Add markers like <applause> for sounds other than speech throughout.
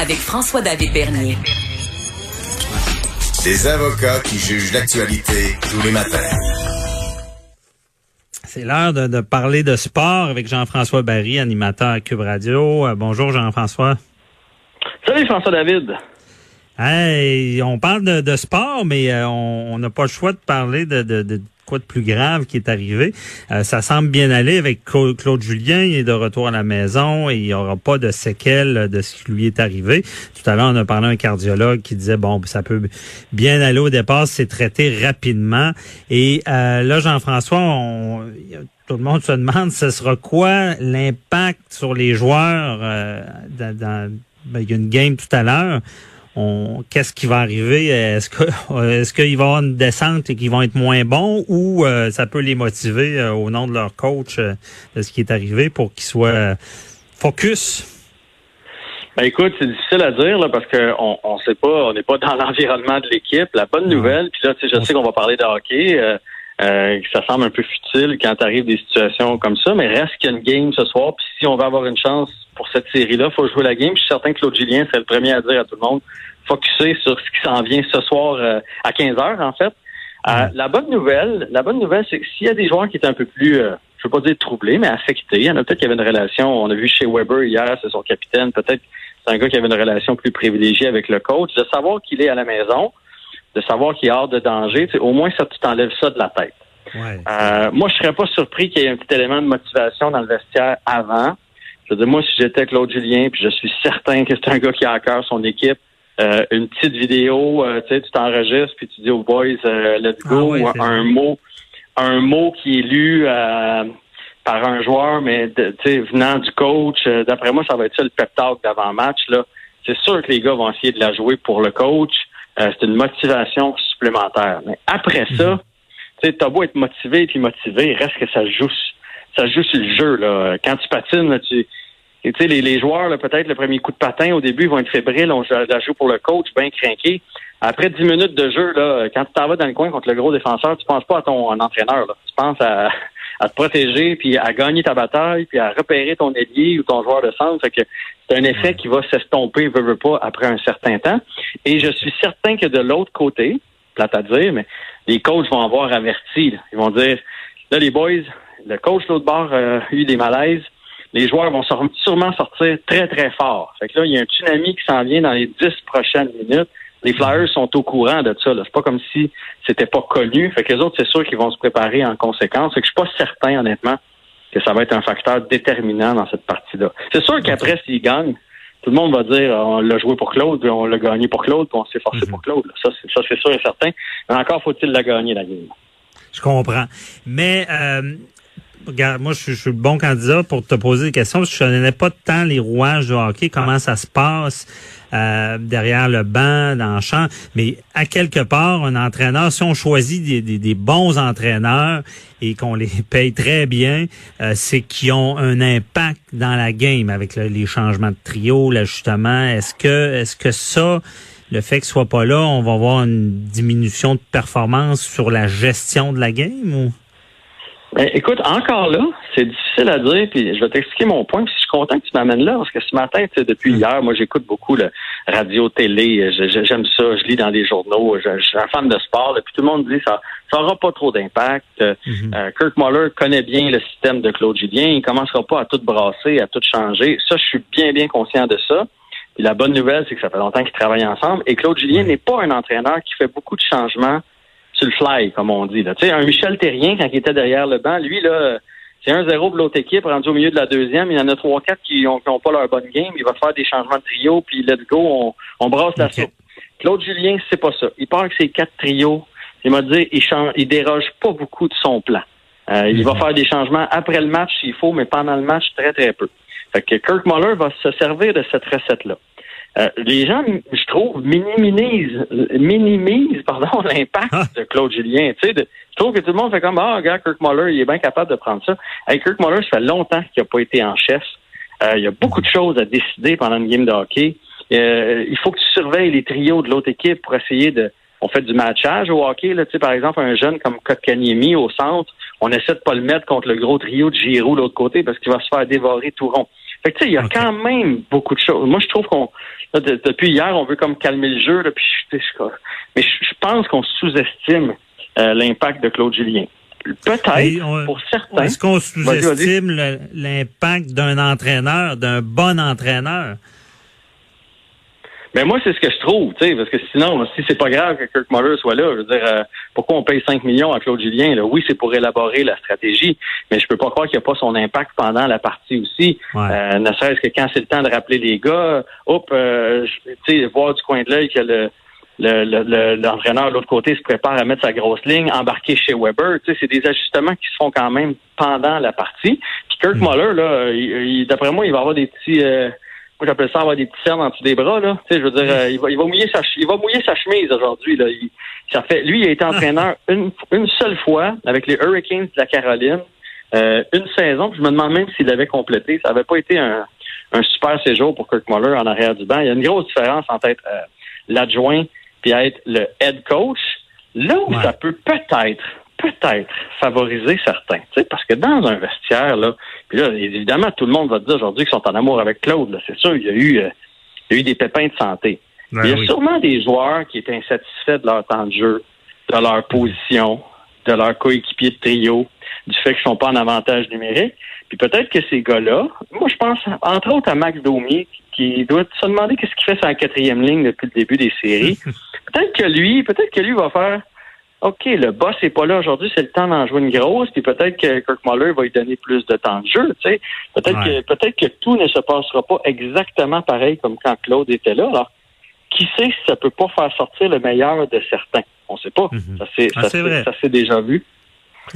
Avec François-David Bernier. Des avocats qui jugent l'actualité tous les matins. C'est l'heure de, parler de sport avec Jean-François Barry, animateur à Cube Radio. Euh, bonjour Jean-François. Salut François-David. Hey, on parle de, sport, mais euh, on n'a pas le choix de parler de, quoi de plus grave qui est arrivé. Euh, ça semble bien aller avec Claude Julien. Il est de retour à la maison et il n'y aura pas de séquelles de ce qui lui est arrivé. Tout à l'heure, on a parlé à un cardiologue qui disait, bon, ça peut bien aller au départ, c'est traité rapidement. Et euh, là, Jean-François, tout le monde se demande, ce sera quoi l'impact sur les joueurs euh, ben, il y a une game tout à l'heure qu'est-ce qui va arriver? Est-ce que <laughs> est-ce qu'il va y avoir une descente et qu'ils vont être moins bons ou euh, ça peut les motiver euh, au nom de leur coach euh, de ce qui est arrivé pour qu'ils soient focus? Ben écoute, c'est difficile à dire là, parce qu'on on sait pas, on n'est pas dans <laughs> l'environnement de l'équipe. La bonne nouvelle, puis là, je sais qu'on va parler de hockey. ça semble un peu futile quand arrive des situations comme ça, mais reste qu'il y a une game ce soir. Puis si on veut avoir une chance pour cette série-là, il faut jouer la game. Je suis certain que Claude Julien serait le premier à dire à tout le monde focuser sur ce qui s'en vient ce soir euh, à 15 heures, en fait. Euh, la bonne nouvelle, la bonne nouvelle, c'est que s'il y a des joueurs qui étaient un peu plus, euh, je veux pas dire troublés, mais affectés, il y en a peut-être qui avaient une relation, on a vu chez Weber hier, c'est son capitaine, peut-être c'est un gars qui avait une relation plus privilégiée avec le coach, de savoir qu'il est à la maison, de savoir qu'il est hors de danger, au moins ça, tu t'enlèves ça de la tête. moi, je serais pas surpris qu'il y ait un petit élément de motivation dans le vestiaire avant. Je veux dire, moi, si j'étais Claude Julien, puis je suis certain que c'est un gars qui a à cœur son équipe, euh, une petite vidéo, euh, tu sais, tu t'enregistres puis tu dis aux boys euh, let's go ah ou un mot, un mot qui est lu par un joueur, mais tu sais venant du coach. D'après moi, ça va être ça le pep talk d'avant match là. C'est sûr que les gars vont essayer de la jouer pour le coach. c'est une motivation supplémentaire. Mais après ça, mhm. tu sais, t'as beau être motivé puis motivé, reste que ça joue, ça joue sur le jeu là. Quand tu patines, là, tu et tu sais, les, joueurs, peut-être le premier coup de patin, au début, ils vont être fébriles, on la joue pour le coach, bien craqué. Après dix minutes de jeu, là, quand tu t'en vas dans le coin contre le gros défenseur, tu penses pas à ton entraîneur. Là. Tu penses à, à, te protéger, puis à gagner ta bataille, puis à repérer ton ailier ou ton joueur de centre. Fait que c'est un effet qui va s'estomper, veut, veut pas, après un certain temps. Et je suis certain que de l'autre côté, plate à dire, mais les coachs vont avoir averti. Ils vont dire, là, les boys, le coach l'autre bord a eu des malaises les joueurs vont sûrement sortir très, très fort. Fait que là, il y a un tsunami qui s'en vient dans les dix prochaines minutes. Les Flyers sont au courant de ça. C'est pas comme si c'était pas connu. Fait que les autres, c'est sûr qu'ils vont se préparer en conséquence. Fait que je suis pas certain, honnêtement, que ça va être un facteur déterminant dans cette partie-là. C'est sûr qu'après, s'ils gagnent, tout le monde va dire on l'a joué pour Claude, on l'a gagné pour Claude, puis on s'est forcé mhm. pour Claude. Ça, c'est sûr et certain. Mais encore faut-il la gagner, la game. Je comprends. Mais euh, regarde, moi, je, suis le bon candidat pour te poser des questions. Parce que je ne connais pas tant les rouages de hockey, comment ça se passe euh, derrière le banc, dans le champ. Mais à quelque part, un entraîneur, si on choisit des, bons entraîneurs et qu'on les <laughs> paye très bien, euh, c'est qu'ils ont un impact dans la game avec les changements de trio, l'ajustement. Est-ce que, est-ce que ça, le fait ce soit pas là, on va avoir une diminution de performance sur la gestion de la game ou? Ben, écoute, encore là, c'est difficile à dire, puis je vais t'expliquer mon point, puis je suis content que tu m'amènes là, parce que ce matin, depuis mm. hier, moi, j'écoute beaucoup le radio-télé, j'aime ça, je lis dans les journaux, je, suis un fan de sport, puis tout le monde dit ça ça aura pas trop d'impact. Mm-hmm. Euh, Kirk Muller connaît bien le système de Claude Julien, il commencera pas à tout brasser, à tout changer. Ça, je suis bien, bien conscient de ça. Puis la bonne nouvelle, c'est que ça fait longtemps qu'ils travaillent ensemble, et Claude Julien n'est pas un entraîneur qui fait beaucoup de changements le fly, comme on dit. Tu sais, un Michel Terrien, quand il était derrière le banc, lui, là, c'est un zéro pour l'autre équipe, rendu au milieu de la deuxième. Il y en a trois, quatre qui n'ont pas leur bonne game. Il va faire des changements de trio, puis let's go, on, on brasse la soupe. Claude Julien, c'est pas ça. Il part avec ses quatre trios. Il m'a dit, il, change, il déroge pas beaucoup de son plan. Euh, il va mhm. faire des changements après le match s'il faut, mais pendant le match, très, très peu. Fait que Kirk Muller va se servir de cette recette-là. Euh, les gens, je trouve, minimisent, minimisent pardon, <laughs> l'impact Ah. de Claude Julien. Tu sais, de- je trouve que tout le monde fait comme Ah, regarde, Kirk Muller, il est bien capable de prendre ça. Hey, Kirk Muller, ça fait longtemps qu'il n'a pas été en chef. Euh, il y a beaucoup de choses à décider pendant une game de hockey. Euh, il faut que tu surveilles les trios de l'autre équipe pour essayer de. On fait du matchage au hockey, là, tu sais, par exemple, un jeune comme Kotkaniemi au centre, on essaie de pas le mettre contre le gros trio de Giroud de l'autre côté parce qu'il va se faire dévorer tout rond. Fait que tu sais, il y a quand même beaucoup de choses. Moi, je trouve qu'on là, de- depuis hier, on veut comme calmer le jeu, là, puis je- je- mais je, je pense qu'on sous-estime euh, l'impact de Claude Julien. Peut-être pour certains. Est-ce qu'on sous-estime l'impact d'un entraîneur, d'un bon entraîneur? Mais moi, c'est ce que je trouve, tu sais, parce que sinon, si c'est pas grave que Kirk Muller soit là, je veux dire, euh, pourquoi on paye 5 millions à Claude Julien? Là? Oui, c'est pour élaborer la stratégie, mais je peux pas croire qu'il n'y a pas son impact pendant la partie aussi. Ouais. Euh, ne serait-ce que quand c'est le temps de rappeler les gars, hop, euh, tu sais, voir du coin de l'œil que le le- le- le- l'entraîneur de l'autre côté se prépare à mettre sa grosse ligne, embarquer chez Weber. Tu sais, c'est des ajustements qui se font quand même pendant la partie. Puis Kirk Mm. Muller, là, d'après moi, il va avoir des petits euh, moi j'appelle ça avoir des petits cernes en dessous des bras, là. Tu sais, je veux dire, euh, il, va, il va mouiller sa il va mouiller sa chemise aujourd'hui. Là. Il, ça fait, lui, il a été entraîneur une, une seule fois avec les Hurricanes de la Caroline. Euh, une saison, puis je me demande même s'il l'avait complété. Ça n'avait pas été un, un super séjour pour Kirk Muller en arrière du banc. Il y a une grosse différence entre être euh, l'adjoint puis être le head coach. Là où Ouais. ça peut peut-être, peut-être favoriser certains. Tu sais, parce que dans un vestiaire, là, puis là, évidemment, tout le monde va dire aujourd'hui qu'ils sont en amour avec Claude. C'est sûr, il y a eu, euh, il y a eu des pépins de santé. Ben Il y a oui. sûrement des joueurs qui étaient insatisfaits de leur temps de jeu, de leur position, de leur coéquipier de trio, du fait qu'ils sont pas en avantage numérique. Puis peut-être que ces gars-là, moi je pense entre autres à Max Domi, qui doit se demander qu'est-ce qu'il fait sur la quatrième ligne depuis le début des séries. <laughs> peut-être que lui, peut-être que lui va faire OK, le boss n'est pas là aujourd'hui, c'est le temps d'en jouer une grosse, puis peut-être que Kirk Muller va lui donner plus de temps de jeu, tu sais. Peut-être Ouais. que peut-être que tout ne se passera pas exactement pareil comme quand Claude était là. Alors, qui sait si ça peut pas faire sortir le meilleur de certains? On sait pas. Mhm. Ça s'est Ah, ça déjà vu.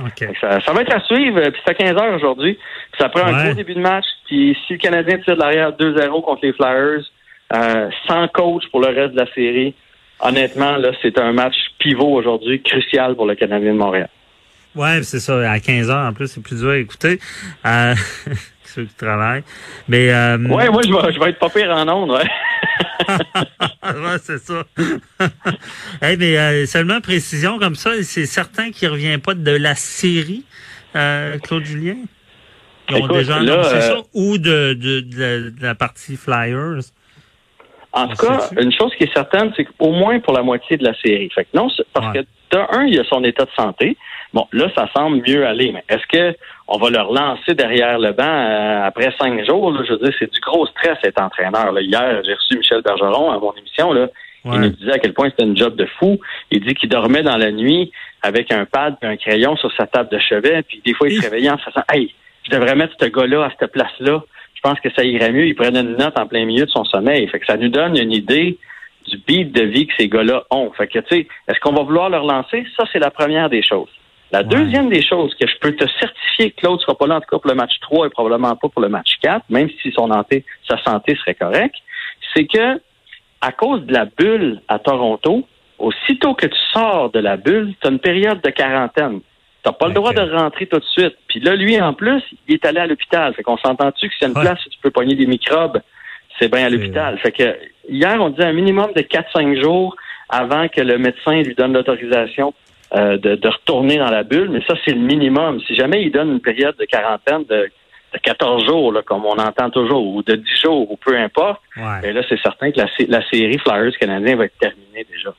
OK. Fait que Ça, ça va être à suivre, euh, puis c'est à 15 heures aujourd'hui. Puis ça prend un gros début de match. Puis si le Canadien tire de l'arrière 2-0 contre les Flyers, euh, sans coach pour le reste de la série, honnêtement, là, c'est un match pivot aujourd'hui, crucial pour le Canadien de Montréal. Ouais, c'est ça. À 15 heures, en plus, c'est plus dur à écouter. Euh, <laughs> ceux qui travaillent. Mais, euh, Ouais, moi, je vais, je vais être pas pire en ondes, ouais. <laughs> ouais, c'est ça. <laughs> hey, mais euh, seulement précision comme ça, c'est certain qu'il revient pas de la série, euh, Claude Julien? Ils ont Écoute, déjà annoncé euh, ça ou de, de, de la, de la partie Flyers? En On tout cas, une chose qui est certaine, c'est qu'au moins pour la moitié de la série. Fait que non, parce Ouais. que de un, il y a son état de santé. Bon, là, ça semble mieux aller, mais est-ce que on va le relancer derrière le banc euh, après cinq jours? là? je veux dire, c'est du gros stress être entraîneur. Là. Hier, j'ai reçu Michel Bergeron à mon émission. Là. Il nous disait à quel point c'était une job de fou. Il dit qu'il dormait dans la nuit avec un pad et un crayon sur sa table de chevet. Puis des fois, il se réveillait en se disant Hey, je devrais mettre ce gars-là à cette place-là. Je pense que ça irait mieux. Il prenait une note en plein milieu de son sommeil. Fait que ça nous donne une idée du beat de vie que ces gars-là ont. Fait que, tu sais, est-ce qu'on va vouloir le relancer? Ça, c'est la première des choses. La Ouais. deuxième des choses que je peux te certifier que Claude sera pas là, en tout cas pour le match 3 et probablement pas pour le match 4, même si son santé, sa santé serait correcte, c'est que à cause de la bulle à Toronto, aussitôt que tu sors de la bulle, tu as une période de quarantaine. Tu n'as pas le droit de rentrer tout de suite. Puis là, lui, en plus, il est allé à l'hôpital. Fait qu'on s'entend-tu que c'est une Ouais. place où tu peux pogner des microbes, c'est bien à l'hôpital. Fait que hier, on dit un minimum de 4-5 jours avant que le médecin lui donne l'autorisation euh, de, de retourner dans la bulle. Mais ça, c'est le minimum. Si jamais il donne une période de quarantaine de, de 14 jours, là, comme on entend toujours, ou de 10 jours, ou peu importe, Ouais. et là, c'est certain que la, la série Flyers canadien va être terminée déjà.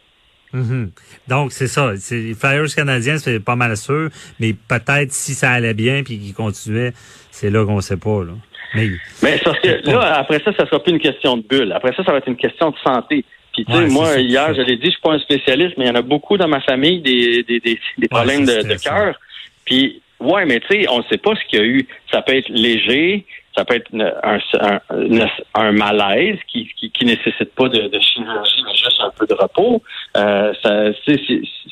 Mhm. Donc, c'est ça. Les Flyers canadiens, c'est pas mal sûr. Mais peut-être si ça allait bien puis qu'ils continuaient, c'est là qu'on sait pas. Là. Mais, Mais parce que là, après ça, ça sera plus une question de bulle. Après ça, ça va être une question de santé. Puis tu sais, Ouais, moi, hier, je l'ai dit, je suis pas un spécialiste, mais il y en a beaucoup dans ma famille des, des, des, des problèmes de, cœur. Puis ouais, mais tu sais, on ne sait pas ce qu'il y a eu. Ça peut être léger, ça peut être un, un, un- un malaise qui, qui, qui nécessite pas de, de chirurgie, mais juste un peu de repos. Euh,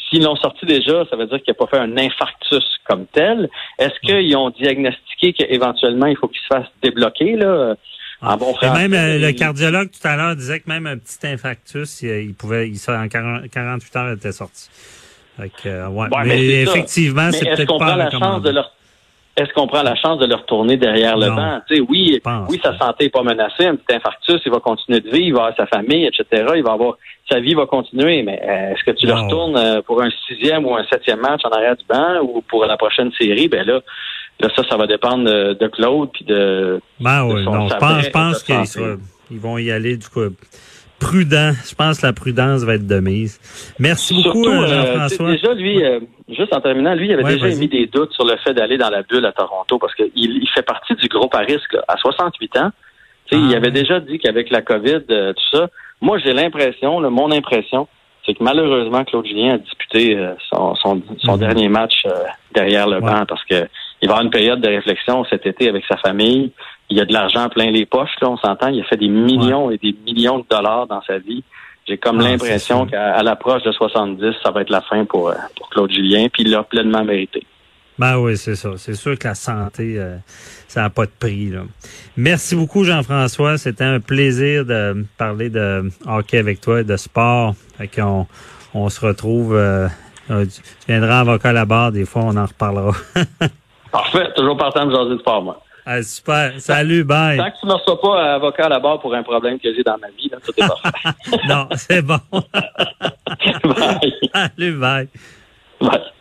S'ils l'ont sorti déjà, ça veut dire qu'il n'a pas fait un infarctus comme tel. Est-ce qu'ils ont diagnostiqué qu'éventuellement, il faut qu'il se fasse débloquer? Là? En bon Et même euh, le cardiologue tout à l'heure disait que même un petit infarctus, il, il pouvait, il, en 40 48 heures, il était sorti. Fait que, euh, ouais. Ouais, mais, effectivement, c'est est-ce peut-être qu'on pas prend la chance de leur est-ce qu'on prend la chance de le retourner derrière le Non. banc? Tu sais, oui, oui, sa santé n'est pas menacée, un petit infarctus, il va continuer de vivre, il va avoir sa famille, etc. Il va avoir sa vie va continuer, mais euh, est-ce que tu le retournes euh, pour un sixième ou un septième match en arrière du banc ou pour la prochaine série? Ben là, là ça, ça va dépendre de, de Claude puis de. Ben de oui, son non, je pense, je pense qu'ils vont y aller du coup prudent. Je pense que la prudence va être de mise. Merci beaucoup, euh, euh, Jean-François. déjà, lui, euh, juste en terminant, lui, il avait Ouais, déjà émis des doutes sur le fait d'aller dans la bulle à Toronto parce qu'il il fait partie du groupe à risque là, à 68 ans. Sais, Ah, il avait ouais. déjà dit qu'avec la COVID, euh, tout ça, moi, j'ai l'impression, mon impression, c'est que malheureusement, Claude Julien a disputé euh, son, son, son Mhm. dernier match derrière le banc parce que il va avoir une période de réflexion cet été avec sa famille. Il y a de l'argent plein les poches, là, on s'entend. Il a fait des millions et des millions de dollars dans sa vie. J'ai comme Ah, l'impression qu'à à l'approche de 70, ça va être la fin pour, euh, pour Claude Julien, puis il l'a pleinement mérité. Ben oui, c'est ça. C'est sûr que la santé, euh, ça n'a pas de prix. Là. Merci beaucoup, Jean-François. C'était un plaisir de parler de hockey avec toi et de sport. Fait qu'on on se retrouve. euh, euh, tu viendras avocat à la barre, des fois, on en reparlera. <laughs> Parfait, toujours partant de jaser de sport, moi. Ah, super. Salut, bye. Tant que tu ne me reçois pas à avocat à la barre pour un problème que j'ai dans ma vie, là, tout est parfait. <laughs> non, c'est bon. <laughs> Bye. Salut, bye. Bye.